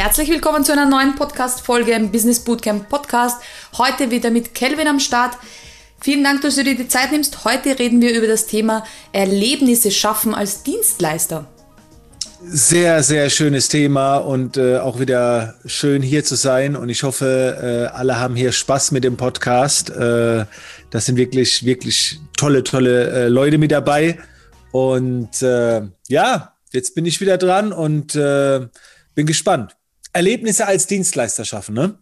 Herzlich willkommen zu einer neuen Podcast-Folge im Business Bootcamp Podcast. Heute wieder mit Kelvin am Start. Vielen Dank, dass du dir die Zeit nimmst. Heute reden wir über das Thema Erlebnisse schaffen als Dienstleister. Sehr, sehr schönes Thema und äh, auch wieder schön hier zu sein. Und ich hoffe, äh, alle haben hier Spaß mit dem Podcast. Äh, das sind wirklich, wirklich tolle, tolle äh, Leute mit dabei. Und äh, ja, jetzt bin ich wieder dran und äh, bin gespannt. Erlebnisse als Dienstleister schaffen, ne?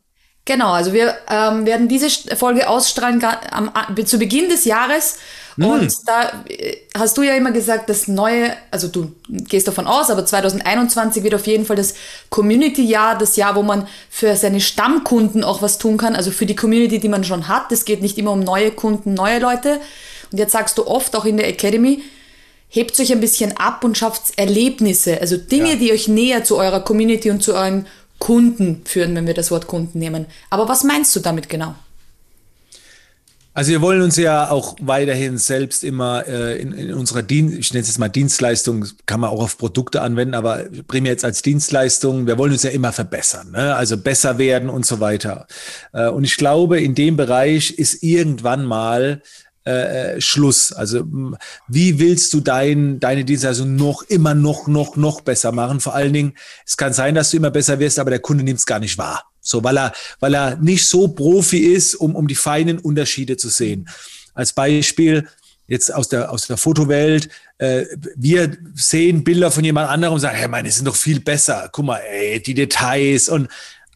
Genau, also wir ähm, werden diese Folge ausstrahlen am, zu Beginn des Jahres. Mm. Und da äh, hast du ja immer gesagt, das neue, also du gehst davon aus, aber 2021 wird auf jeden Fall das Community-Jahr, das Jahr, wo man für seine Stammkunden auch was tun kann, also für die Community, die man schon hat. Es geht nicht immer um neue Kunden, neue Leute. Und jetzt sagst du oft auch in der Academy, hebt euch ein bisschen ab und schafft Erlebnisse, also Dinge, ja. die euch näher zu eurer Community und zu euren Kunden führen, wenn wir das Wort Kunden nehmen. Aber was meinst du damit genau? Also wir wollen uns ja auch weiterhin selbst immer äh, in, in, unserer Dienst, ich nenne es jetzt mal Dienstleistung, kann man auch auf Produkte anwenden, aber primär jetzt als Dienstleistung, wir wollen uns ja immer verbessern, ne? also besser werden und so weiter. Äh, und ich glaube, in dem Bereich ist irgendwann mal äh, äh, Schluss. Also wie willst du dein, deine Dienstleistung noch immer noch, noch, noch besser machen? Vor allen Dingen, es kann sein, dass du immer besser wirst, aber der Kunde nimmt es gar nicht wahr. So, weil er, weil er nicht so Profi ist, um, um die feinen Unterschiede zu sehen. Als Beispiel, jetzt aus der, aus der Fotowelt, äh, wir sehen Bilder von jemand anderem und sagen, hey, meine sind doch viel besser. Guck mal, ey, die Details und,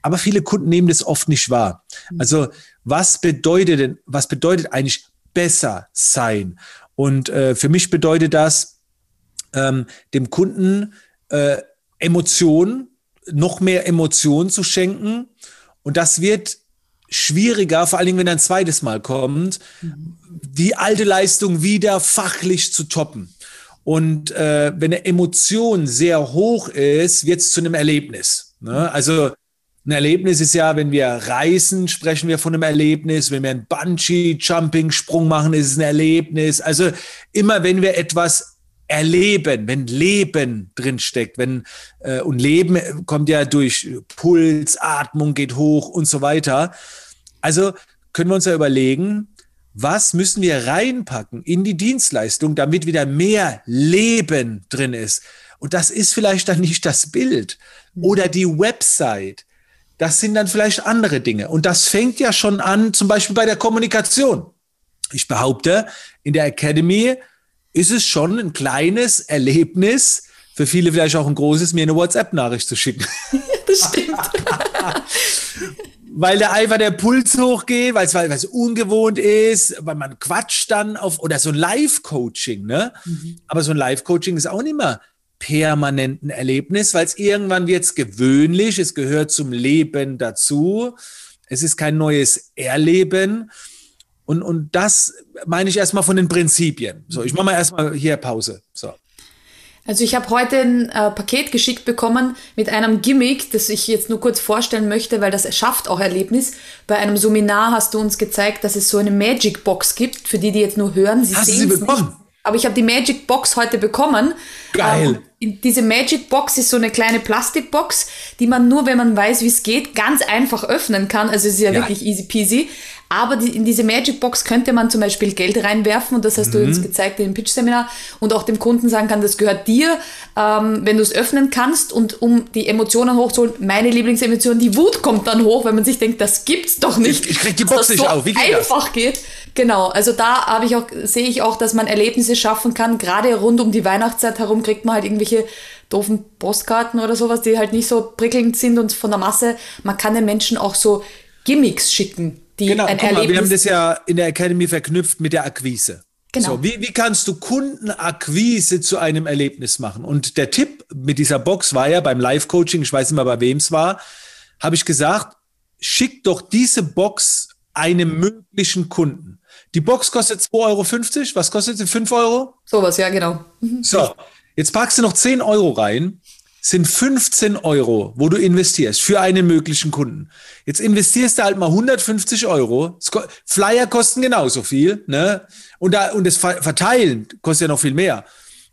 aber viele Kunden nehmen das oft nicht wahr. Also, was bedeutet denn, was bedeutet eigentlich besser sein. Und äh, für mich bedeutet das, ähm, dem Kunden äh, Emotionen, noch mehr Emotionen zu schenken. Und das wird schwieriger, vor allen Dingen, wenn ein zweites Mal kommt, mhm. die alte Leistung wieder fachlich zu toppen. Und äh, wenn eine Emotion sehr hoch ist, wird es zu einem Erlebnis. Ne? Also ein Erlebnis ist ja, wenn wir reisen, sprechen wir von einem Erlebnis. Wenn wir einen Bungee-Jumping-Sprung machen, ist es ein Erlebnis. Also immer, wenn wir etwas erleben, wenn Leben drinsteckt, wenn äh, und Leben kommt ja durch Puls, Atmung geht hoch und so weiter. Also können wir uns ja überlegen, was müssen wir reinpacken in die Dienstleistung, damit wieder mehr Leben drin ist. Und das ist vielleicht dann nicht das Bild oder die Website das sind dann vielleicht andere Dinge. Und das fängt ja schon an, zum Beispiel bei der Kommunikation. Ich behaupte, in der Academy ist es schon ein kleines Erlebnis, für viele vielleicht auch ein großes, mir eine WhatsApp-Nachricht zu schicken. das stimmt. weil da einfach der Puls hochgeht, weil es, weil es ungewohnt ist, weil man quatscht dann auf, oder so ein Live-Coaching, ne? Mhm. Aber so ein Live-Coaching ist auch nicht mehr permanenten Erlebnis, weil es irgendwann wird es gewöhnlich, es gehört zum Leben dazu. Es ist kein neues Erleben. Und, und das meine ich erstmal von den Prinzipien. So, ich mache mal erstmal hier Pause. So. Also ich habe heute ein äh, Paket geschickt bekommen mit einem Gimmick, das ich jetzt nur kurz vorstellen möchte, weil das schafft auch Erlebnis. Bei einem Seminar hast du uns gezeigt, dass es so eine Magic Box gibt, für die, die jetzt nur hören. Sie hast du sie bekommen? Nicht. Aber ich habe die Magic Box heute bekommen. Geil. Ähm, diese Magic Box ist so eine kleine Plastikbox, die man nur, wenn man weiß, wie es geht, ganz einfach öffnen kann. Also es ist ja, ja. wirklich easy peasy. Aber die, in diese Magic Box könnte man zum Beispiel Geld reinwerfen und das hast mhm. du uns gezeigt in dem Pitch-Seminar und auch dem Kunden sagen kann, das gehört dir, ähm, wenn du es öffnen kannst und um die Emotionen hochzuholen, meine Lieblingsemotion, die Wut kommt dann hoch, wenn man sich denkt, das gibt's doch nicht. Ich, ich krieg die Box nicht so auf. Wie geht einfach das? geht. Genau, also da habe ich auch, sehe ich auch, dass man Erlebnisse schaffen kann. Gerade rund um die Weihnachtszeit herum kriegt man halt irgendwelche doofen Postkarten oder sowas, die halt nicht so prickelnd sind und von der Masse. Man kann den Menschen auch so Gimmicks schicken, die genau, ein Erlebnis. Mal, wir haben das ja in der Academy verknüpft mit der Akquise. Genau. So, wie, wie kannst du Kundenakquise zu einem Erlebnis machen? Und der Tipp mit dieser Box war ja beim Live-Coaching, ich weiß nicht mehr, bei wem es war, habe ich gesagt, schick doch diese Box einem möglichen Kunden. Die Box kostet 2,50 Euro. Was kostet sie? 5 Euro? Sowas, ja, genau. So, jetzt packst du noch 10 Euro rein, sind 15 Euro, wo du investierst für einen möglichen Kunden. Jetzt investierst du halt mal 150 Euro. Flyer kosten genauso viel, ne? Und, da, und das Verteilen kostet ja noch viel mehr.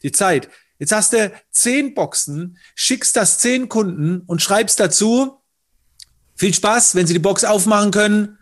Die Zeit. Jetzt hast du zehn Boxen, schickst das zehn Kunden und schreibst dazu, viel Spaß, wenn Sie die Box aufmachen können,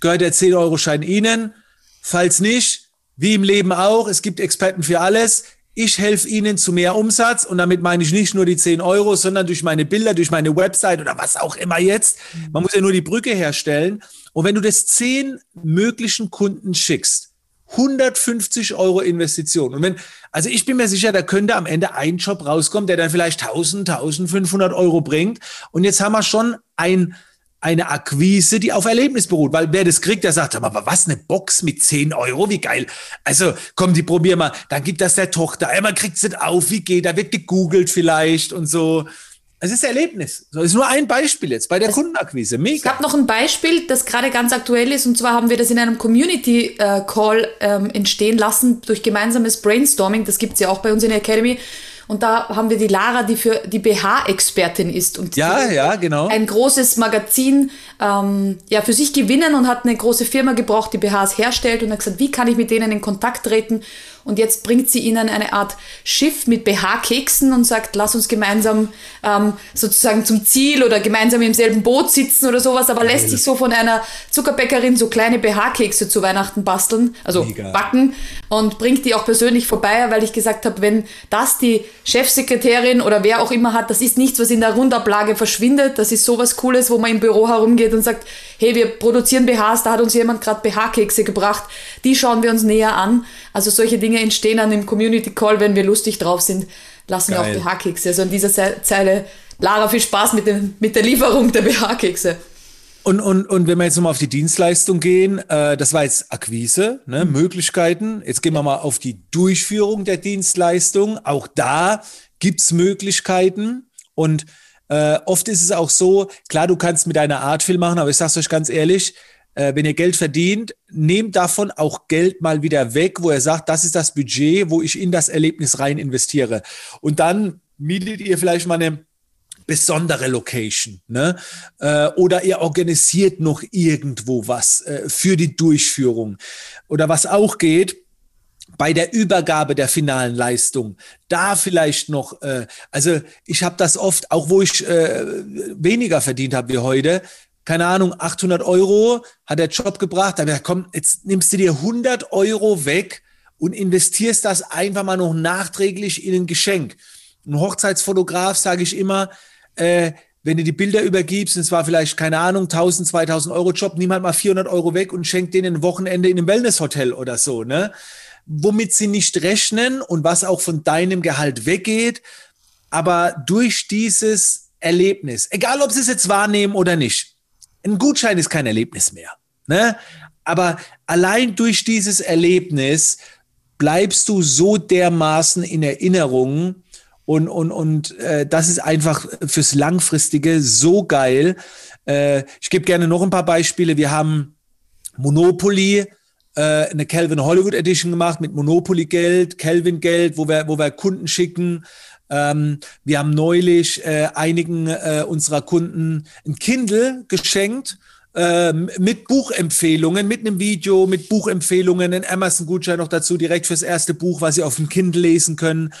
gehört der 10-Euro-Schein Ihnen. Falls nicht, wie im Leben auch, es gibt Experten für alles. Ich helfe Ihnen zu mehr Umsatz und damit meine ich nicht nur die 10 Euro, sondern durch meine Bilder, durch meine Website oder was auch immer jetzt. Man muss ja nur die Brücke herstellen. Und wenn du das zehn möglichen Kunden schickst, 150 Euro Investition. Und wenn, also ich bin mir sicher, da könnte am Ende ein Job rauskommen, der dann vielleicht 1000, 1500 Euro bringt. Und jetzt haben wir schon ein, eine Akquise, die auf Erlebnis beruht. Weil wer das kriegt, der sagt, aber was, eine Box mit 10 Euro, wie geil. Also komm, die probier mal. Dann gibt das der Tochter. Einmal kriegt sie auf, wie geht, da wird gegoogelt vielleicht und so. Es ist Erlebnis. Das ist nur ein Beispiel jetzt bei der es, Kundenakquise. Mega. Ich habe noch ein Beispiel, das gerade ganz aktuell ist. Und zwar haben wir das in einem Community äh, Call ähm, entstehen lassen durch gemeinsames Brainstorming. Das gibt es ja auch bei uns in der Academy. Und da haben wir die Lara, die für die BH-Expertin ist und ja, ja, genau. ein großes Magazin ähm, ja, für sich gewinnen und hat eine große Firma gebraucht, die BHs herstellt und hat gesagt, wie kann ich mit denen in Kontakt treten? Und jetzt bringt sie ihnen eine Art Schiff mit BH-Keksen und sagt, lass uns gemeinsam ähm, sozusagen zum Ziel oder gemeinsam im selben Boot sitzen oder sowas, aber lässt sich so von einer Zuckerbäckerin so kleine BH-Kekse zu Weihnachten basteln, also Mega. backen und bringt die auch persönlich vorbei, weil ich gesagt habe, wenn das die Chefsekretärin oder wer auch immer hat, das ist nichts, was in der Rundablage verschwindet, das ist sowas Cooles, wo man im Büro herumgeht und sagt, hey, wir produzieren BHs, da hat uns jemand gerade BH-Kekse gebracht, die schauen wir uns näher an. Also solche Dinge entstehen dann im Community Call, wenn wir lustig drauf sind, lassen Geil. wir auch BH-Kekse. Also an dieser Zeile, Lara, viel Spaß mit, dem, mit der Lieferung der BH-Kekse. Und, und, und wenn wir jetzt nochmal auf die Dienstleistung gehen, äh, das war jetzt Akquise, ne, mhm. Möglichkeiten. Jetzt gehen wir mal auf die Durchführung der Dienstleistung. Auch da gibt's Möglichkeiten. Und äh, oft ist es auch so, klar, du kannst mit deiner Art viel machen, aber ich sag's euch ganz ehrlich, äh, wenn ihr Geld verdient, nehmt davon auch Geld mal wieder weg, wo ihr sagt, das ist das Budget, wo ich in das Erlebnis rein investiere. Und dann mietet ihr vielleicht mal eine besondere Location, ne? Äh, oder ihr organisiert noch irgendwo was äh, für die Durchführung. Oder was auch geht, bei der Übergabe der finalen Leistung, da vielleicht noch, äh, also ich habe das oft, auch wo ich äh, weniger verdient habe wie heute, keine Ahnung, 800 Euro hat der Job gebracht, aber komm, jetzt nimmst du dir 100 Euro weg und investierst das einfach mal noch nachträglich in ein Geschenk. Ein Hochzeitsfotograf, sage ich immer, äh, wenn du die Bilder übergibst, und es war vielleicht, keine Ahnung, 1000, 2000 Euro Job, nimm halt mal 400 Euro weg und schenk denen ein Wochenende in einem Wellnesshotel oder so, ne? Womit sie nicht rechnen und was auch von deinem Gehalt weggeht. Aber durch dieses Erlebnis, egal ob sie es jetzt wahrnehmen oder nicht, ein Gutschein ist kein Erlebnis mehr. Ne? Aber allein durch dieses Erlebnis bleibst du so dermaßen in Erinnerung und, und, und äh, das ist einfach fürs Langfristige so geil. Äh, ich gebe gerne noch ein paar Beispiele. Wir haben Monopoly, äh, eine Calvin Hollywood Edition gemacht mit Monopoly-Geld, Calvin-Geld, wo wir, wo wir Kunden schicken. Ähm, wir haben neulich äh, einigen äh, unserer Kunden ein Kindle geschenkt äh, mit Buchempfehlungen, mit einem Video, mit Buchempfehlungen, ein Amazon-Gutschein noch dazu, direkt fürs erste Buch, was sie auf dem Kindle lesen können.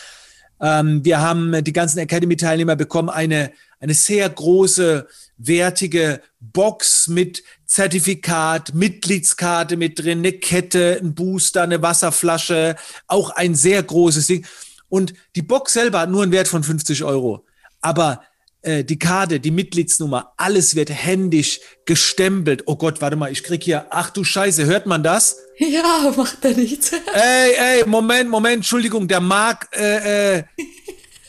Ähm, wir haben die ganzen Academy-Teilnehmer bekommen eine, eine sehr große, wertige Box mit Zertifikat, Mitgliedskarte mit drin, eine Kette, ein Booster, eine Wasserflasche, auch ein sehr großes Ding. Und die Box selber hat nur einen Wert von 50 Euro. Aber äh, die Karte, die Mitgliedsnummer, alles wird händisch gestempelt. Oh Gott, warte mal, ich krieg hier, ach du Scheiße, hört man das? Ja, macht er nicht. ey, ey, Moment, Moment, Entschuldigung, der Marc äh, äh,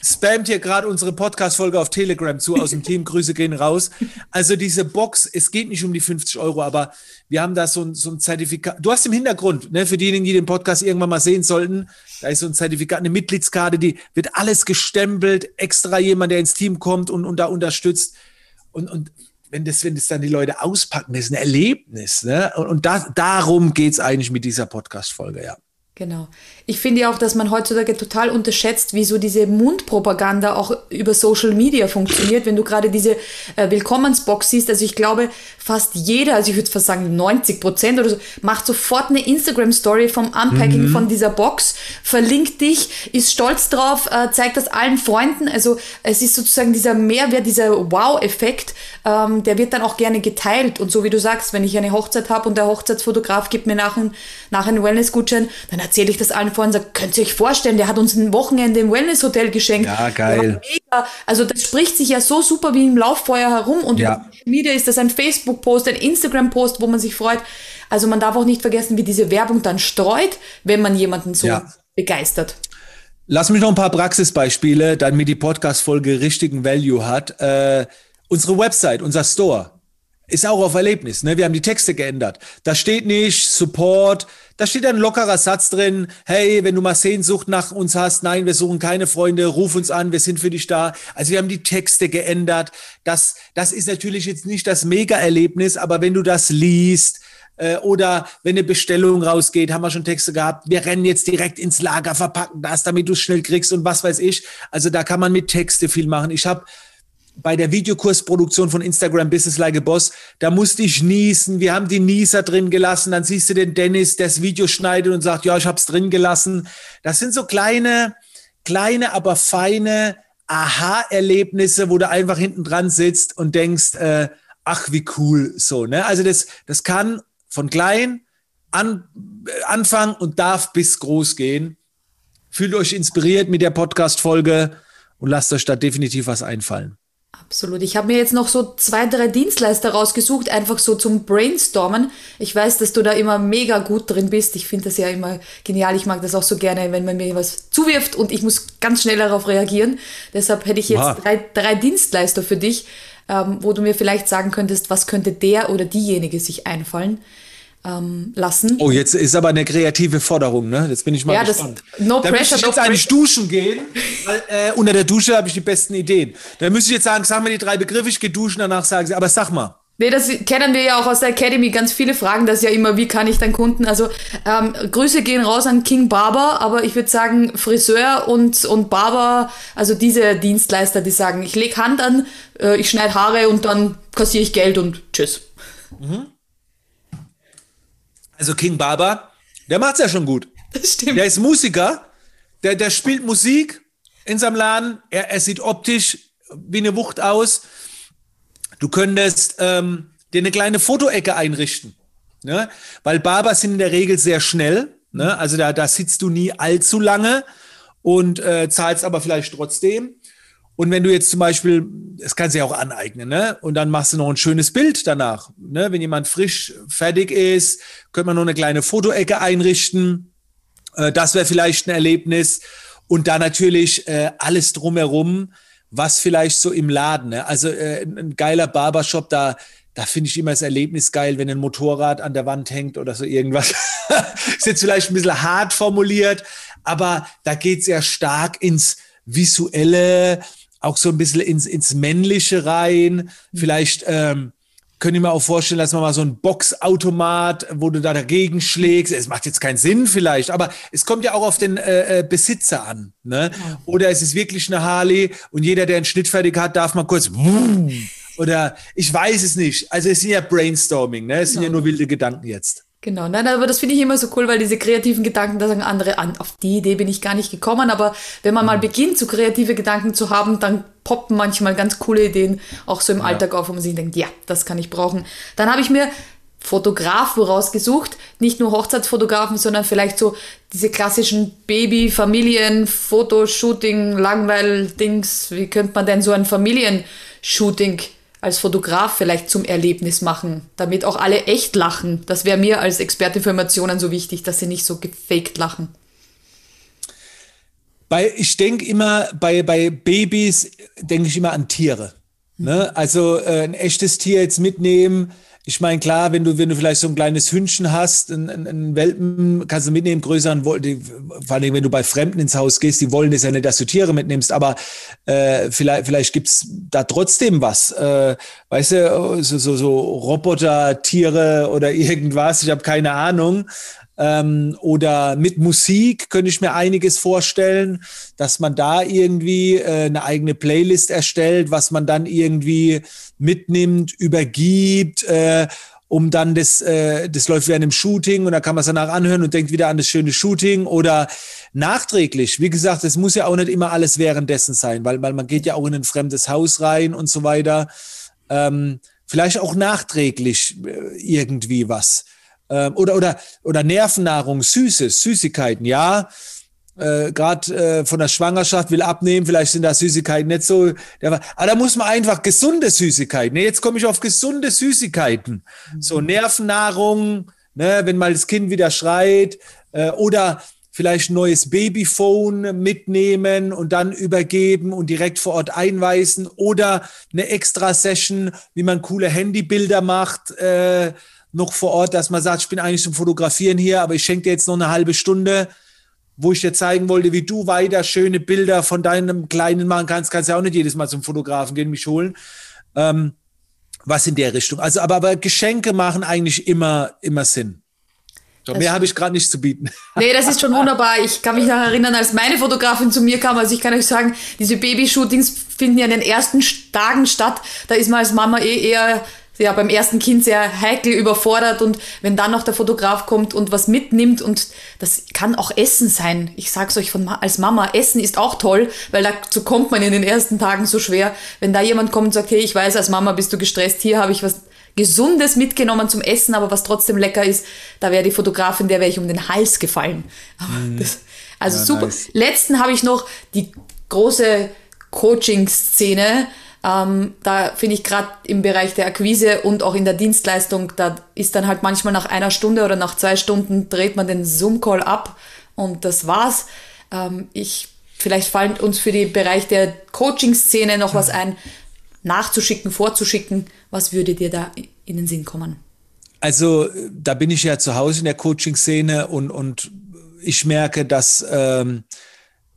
spammt hier gerade unsere Podcast-Folge auf Telegram zu aus dem Team. Grüße gehen raus. Also diese Box, es geht nicht um die 50 Euro, aber wir haben da so ein, so ein Zertifikat. Du hast im Hintergrund, ne, für diejenigen, die den Podcast irgendwann mal sehen sollten, da ist so ein Zertifikat, eine Mitgliedskarte, die wird alles gestempelt, extra jemand, der ins Team kommt und, und da unterstützt. Und, und wenn das, wenn das dann die Leute auspacken, das ist ein Erlebnis. Ne? Und, und da, darum geht's eigentlich mit dieser Podcast-Folge, ja. Genau. Ich finde ja auch, dass man heutzutage total unterschätzt, wie so diese Mundpropaganda auch über Social Media funktioniert. Wenn du gerade diese äh, Willkommensbox siehst, also ich glaube, fast jeder, also ich würde fast sagen 90 Prozent oder so, macht sofort eine Instagram-Story vom Unpacking mhm. von dieser Box, verlinkt dich, ist stolz drauf, äh, zeigt das allen Freunden. Also es ist sozusagen dieser Mehrwert, dieser Wow-Effekt, ähm, der wird dann auch gerne geteilt. Und so wie du sagst, wenn ich eine Hochzeit habe und der Hochzeitsfotograf gibt mir nach, ein, nach einen Wellness-Gutschein, dann erzähle ich das allen vorhin, sage, könnt ihr euch vorstellen, der hat uns ein Wochenende im Wellness-Hotel geschenkt. Ja, geil. Also das spricht sich ja so super wie im Lauffeuer herum und ja. wieder ist das ein Facebook-Post, ein Instagram-Post, wo man sich freut. Also man darf auch nicht vergessen, wie diese Werbung dann streut, wenn man jemanden so ja. begeistert. Lass mich noch ein paar Praxisbeispiele, damit die Podcast-Folge richtigen Value hat. Äh, unsere Website, unser Store, ist auch auf Erlebnis. Ne? Wir haben die Texte geändert. Da steht nicht Support, da steht ein lockerer Satz drin. Hey, wenn du mal Sehnsucht nach uns hast, nein, wir suchen keine Freunde, ruf uns an, wir sind für dich da. Also wir haben die Texte geändert. Das, das ist natürlich jetzt nicht das Mega-Erlebnis, aber wenn du das liest, äh, oder wenn eine Bestellung rausgeht, haben wir schon Texte gehabt, wir rennen jetzt direkt ins Lager, verpacken das, damit du es schnell kriegst und was weiß ich. Also da kann man mit Texte viel machen. Ich habe bei der Videokursproduktion von Instagram Business Like a Boss, da musste ich niesen. Wir haben die Nieser drin gelassen. Dann siehst du den Dennis, der das Video schneidet und sagt, ja, ich habe es drin gelassen. Das sind so kleine, kleine, aber feine Aha-Erlebnisse, wo du einfach hinten dran sitzt und denkst, äh, ach, wie cool, so, ne? Also das, das kann von klein an, äh, anfangen und darf bis groß gehen. Fühlt euch inspiriert mit der Podcast-Folge und lasst euch da definitiv was einfallen. Absolut. Ich habe mir jetzt noch so zwei, drei Dienstleister rausgesucht, einfach so zum Brainstormen. Ich weiß, dass du da immer mega gut drin bist. Ich finde das ja immer genial. Ich mag das auch so gerne, wenn man mir was zuwirft und ich muss ganz schnell darauf reagieren. Deshalb hätte ich jetzt wow. drei, drei Dienstleister für dich, ähm, wo du mir vielleicht sagen könntest, was könnte der oder diejenige sich einfallen ähm, lassen. Oh, jetzt ist aber eine kreative Forderung, ne? Jetzt bin ich mal ja, gespannt. Das, no da pressure, ich jetzt no eigentlich duschen gehen, weil äh, unter der Dusche habe ich die besten Ideen. Da müsste ich jetzt sagen, sag mir die drei Begriffe, ich gehe duschen, danach sagen sie, aber sag mal. Nee, das kennen wir ja auch aus der Academy. Ganz viele fragen das ja immer, wie kann ich dann Kunden? Also ähm, Grüße gehen raus an King Barber, aber ich würde sagen Friseur und, und Barber, also diese Dienstleister, die sagen, ich lege Hand an, äh, ich schneide Haare und dann kassiere ich Geld und tschüss. Mhm. Also King Barber, der macht's ja schon gut. Das stimmt. Der ist Musiker, der, der spielt Musik in seinem Laden. Er, er sieht optisch wie eine Wucht aus. Du könntest ähm, dir eine kleine Fotoecke einrichten. Ne? Weil Barber sind in der Regel sehr schnell. Ne? Also da, da sitzt du nie allzu lange und äh, zahlst aber vielleicht trotzdem. Und wenn du jetzt zum Beispiel, das kannst du ja auch aneignen, ne? Und dann machst du noch ein schönes Bild danach. Ne? Wenn jemand frisch fertig ist, könnte man noch eine kleine Fotoecke einrichten. Äh, das wäre vielleicht ein Erlebnis. Und da natürlich äh, alles drumherum, was vielleicht so im Laden, ne? also äh, ein geiler Barbershop, da, da finde ich immer das Erlebnis geil, wenn ein Motorrad an der Wand hängt oder so irgendwas. ist jetzt vielleicht ein bisschen hart formuliert, aber da geht sehr stark ins Visuelle, auch so ein bisschen ins, ins Männliche rein. Vielleicht ähm, könnte ich mir auch vorstellen, dass man mal so ein Boxautomat, wo du da dagegen schlägst. Es macht jetzt keinen Sinn vielleicht, aber es kommt ja auch auf den äh, äh Besitzer an. Ne? Oder es ist wirklich eine Harley und jeder, der einen Schnitt fertig hat, darf mal kurz oder ich weiß es nicht. Also es sind ja Brainstorming, ne? Es sind ja nur wilde Gedanken jetzt. Genau, nein, aber das finde ich immer so cool, weil diese kreativen Gedanken, da sagen andere an, auf die Idee bin ich gar nicht gekommen, aber wenn man mal mhm. beginnt, so kreative Gedanken zu haben, dann poppen manchmal ganz coole Ideen auch so im ja. Alltag auf, wo man sich denkt, ja, das kann ich brauchen. Dann habe ich mir Fotograf vorausgesucht, nicht nur Hochzeitsfotografen, sondern vielleicht so diese klassischen Baby, Familien, Fotoshooting, Langweil-Dings. Wie könnte man denn so ein Familienshooting als Fotograf vielleicht zum Erlebnis machen, damit auch alle echt lachen. Das wäre mir als Experte für Emotionen so wichtig, dass sie nicht so gefaked lachen. Bei, ich denke immer, bei, bei Babys denke ich immer an Tiere. Ne? Also äh, ein echtes Tier jetzt mitnehmen, ich meine, klar, wenn du, wenn du vielleicht so ein kleines Hündchen hast, einen, einen Welpen kannst du mitnehmen, größeren, vor allem wenn du bei Fremden ins Haus gehst, die wollen das ja nicht, dass du Tiere mitnimmst, aber äh, vielleicht, vielleicht gibt's da trotzdem was. Äh, weißt du, so, so, so Roboter, Tiere oder irgendwas, ich habe keine Ahnung. Ähm, oder mit Musik könnte ich mir einiges vorstellen, dass man da irgendwie äh, eine eigene Playlist erstellt, was man dann irgendwie mitnimmt, übergibt. Äh, um dann das, äh, das läuft während dem Shooting und da kann man es danach anhören und denkt wieder an das schöne Shooting oder nachträglich. Wie gesagt, es muss ja auch nicht immer alles währenddessen sein, weil, weil man geht ja auch in ein fremdes Haus rein und so weiter. Ähm, vielleicht auch nachträglich äh, irgendwie was. Ähm, oder, oder, oder Nervennahrung, Süßes, Süßigkeiten, ja. Äh, Gerade äh, von der Schwangerschaft will abnehmen, vielleicht sind da Süßigkeiten nicht so. Aber da muss man einfach gesunde Süßigkeiten. Ne? Jetzt komme ich auf gesunde Süßigkeiten. So mhm. Nervennahrung, ne, wenn mal das Kind wieder schreit. Äh, oder vielleicht ein neues Babyphone mitnehmen und dann übergeben und direkt vor Ort einweisen oder eine Extra-Session, wie man coole Handybilder macht, äh, noch vor Ort, dass man sagt, ich bin eigentlich zum Fotografieren hier, aber ich schenke dir jetzt noch eine halbe Stunde, wo ich dir zeigen wollte, wie du weiter schöne Bilder von deinem Kleinen machen kannst. Kannst ja auch nicht jedes Mal zum Fotografen gehen, mich holen. Ähm, was in der Richtung. Also, aber, aber Geschenke machen eigentlich immer, immer Sinn. So, mehr habe ich gerade nicht zu bieten. Nee, das ist schon wunderbar. Ich kann mich noch erinnern, als meine Fotografin zu mir kam. Also ich kann euch sagen, diese Babyshootings finden ja in den ersten Tagen statt. Da ist man als Mama eh eher ja, beim ersten Kind sehr heikel überfordert und wenn dann noch der Fotograf kommt und was mitnimmt und das kann auch Essen sein. Ich sag's euch von, als Mama, Essen ist auch toll, weil dazu kommt man in den ersten Tagen so schwer. Wenn da jemand kommt und sagt, hey, ich weiß, als Mama bist du gestresst, hier habe ich was Gesundes mitgenommen zum Essen, aber was trotzdem lecker ist, da wäre die Fotografin, der wäre ich um den Hals gefallen. Mm. Das, also ja, super. Nice. Letzten habe ich noch die große Coaching-Szene. Ähm, da finde ich gerade im Bereich der Akquise und auch in der Dienstleistung, da ist dann halt manchmal nach einer Stunde oder nach zwei Stunden dreht man den Zoom-Call ab und das war's. Ähm, ich, vielleicht fallen uns für den Bereich der Coaching-Szene noch was ein, nachzuschicken, vorzuschicken. Was würde dir da in den Sinn kommen? Also da bin ich ja zu Hause in der Coaching-Szene und, und ich merke, dass ähm,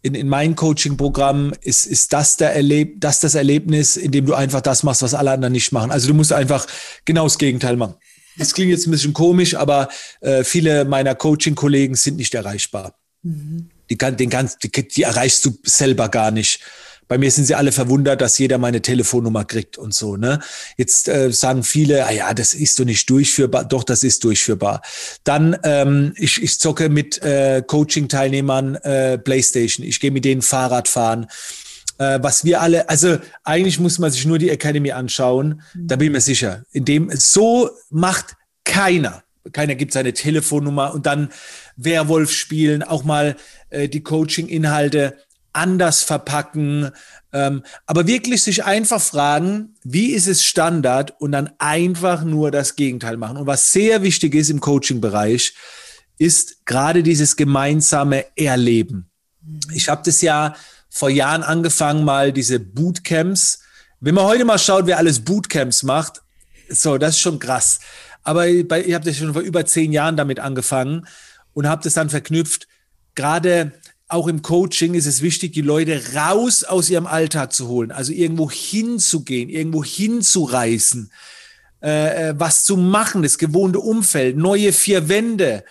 in, in meinem Coaching-Programm ist, ist das, der Erleb das das Erlebnis, in dem du einfach das machst, was alle anderen nicht machen. Also du musst einfach genau das Gegenteil machen. Das klingt jetzt ein bisschen komisch, aber äh, viele meiner Coaching-Kollegen sind nicht erreichbar. Mhm. Die, kann, den ganz, die, die erreichst du selber gar nicht. Bei mir sind sie alle verwundert, dass jeder meine Telefonnummer kriegt und so. Ne? Jetzt äh, sagen viele, ah ja, das ist doch nicht durchführbar. Doch, das ist durchführbar. Dann, ähm, ich, ich zocke mit äh, Coaching-Teilnehmern äh, Playstation. Ich gehe mit denen Fahrrad fahren. Äh, was wir alle, also eigentlich muss man sich nur die Academy anschauen. Da bin ich mir sicher. In dem so macht keiner keiner gibt seine Telefonnummer und dann Werwolf spielen, auch mal äh, die Coaching-Inhalte anders verpacken, ähm, aber wirklich sich einfach fragen, wie ist es Standard und dann einfach nur das Gegenteil machen. Und was sehr wichtig ist im Coaching-Bereich, ist gerade dieses gemeinsame Erleben. Ich habe das ja vor Jahren angefangen, mal diese Bootcamps. Wenn man heute mal schaut, wer alles Bootcamps macht, so, das ist schon krass. Aber ich habe das schon vor über zehn Jahren damit angefangen und habe das dann verknüpft. Gerade auch im Coaching ist es wichtig, die Leute raus aus ihrem Alltag zu holen, also irgendwo hinzugehen, irgendwo hinzureißen, äh, äh, was zu machen, das gewohnte Umfeld, neue vier Wände,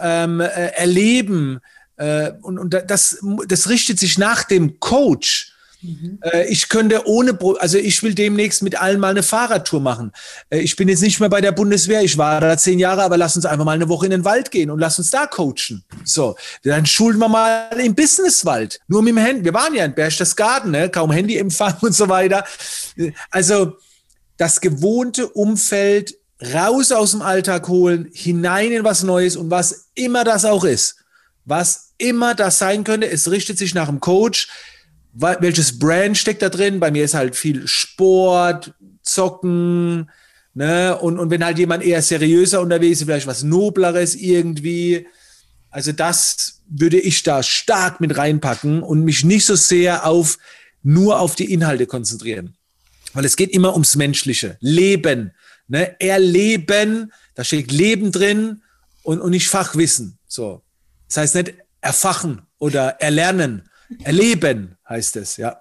ähm, äh, erleben. Äh, und und das, das richtet sich nach dem Coach. Mhm. Äh, ich könnte ohne, also ich will demnächst mit allen mal eine Fahrradtour machen. Äh, ich bin jetzt nicht mehr bei der Bundeswehr, ich war da zehn Jahre, aber lass uns einfach mal eine Woche in den Wald gehen und lass uns da coachen. So, dann schulen wir mal im Businesswald, nur mit dem Handy. Wir waren ja in Berchtesgaden, ne? kaum Handyempfang und so weiter. Also das gewohnte Umfeld raus aus dem Alltag holen, hinein in was Neues und was immer das auch ist, was immer das sein könnte, es richtet sich nach dem Coach welches Brand steckt da drin? Bei mir ist halt viel Sport, Zocken, ne? Und, und wenn halt jemand eher seriöser unterwegs ist, vielleicht was Nobleres irgendwie. Also das würde ich da stark mit reinpacken und mich nicht so sehr auf nur auf die Inhalte konzentrieren. Weil es geht immer ums Menschliche. Leben. Ne? Erleben, da steht Leben drin und, und nicht Fachwissen. So. Das heißt nicht erfachen oder erlernen, Erleben heißt es, ja.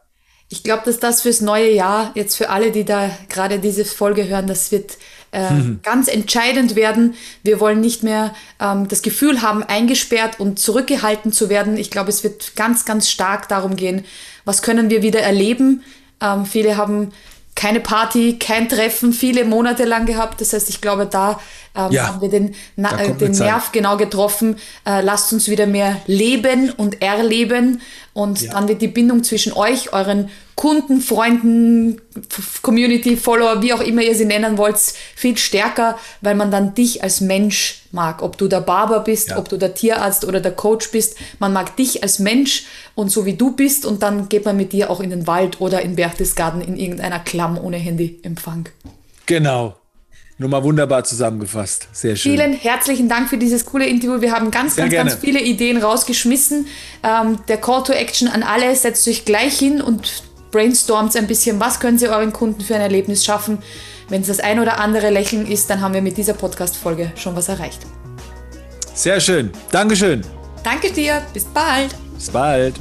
Ich glaube, dass das fürs neue Jahr, jetzt für alle, die da gerade diese Folge hören, das wird äh, mhm. ganz entscheidend werden. Wir wollen nicht mehr ähm, das Gefühl haben, eingesperrt und zurückgehalten zu werden. Ich glaube, es wird ganz, ganz stark darum gehen, was können wir wieder erleben. Ähm, viele haben keine Party, kein Treffen, viele Monate lang gehabt. Das heißt, ich glaube, da ähm, ja, haben wir den, Na äh, den Nerv genau getroffen. Äh, lasst uns wieder mehr leben und erleben. Und ja. dann wird die Bindung zwischen euch, euren Kunden, Freunden, Community, Follower, wie auch immer ihr sie nennen wollt, viel stärker, weil man dann dich als Mensch mag. Ob du der Barber bist, ja. ob du der Tierarzt oder der Coach bist, man mag dich als Mensch und so wie du bist und dann geht man mit dir auch in den Wald oder in Berchtesgaden in irgendeiner Klamm ohne Handyempfang. Genau. Nur mal wunderbar zusammengefasst. Sehr schön. Vielen herzlichen Dank für dieses coole Interview. Wir haben ganz, ganz, ganz viele Ideen rausgeschmissen. Ähm, der Call to Action an alle, setzt euch gleich hin und brainstormt ein bisschen, was können Sie euren Kunden für ein Erlebnis schaffen. Wenn es das ein oder andere Lächeln ist, dann haben wir mit dieser Podcast-Folge schon was erreicht. Sehr schön. Dankeschön. Danke dir. Bis bald. Bis bald.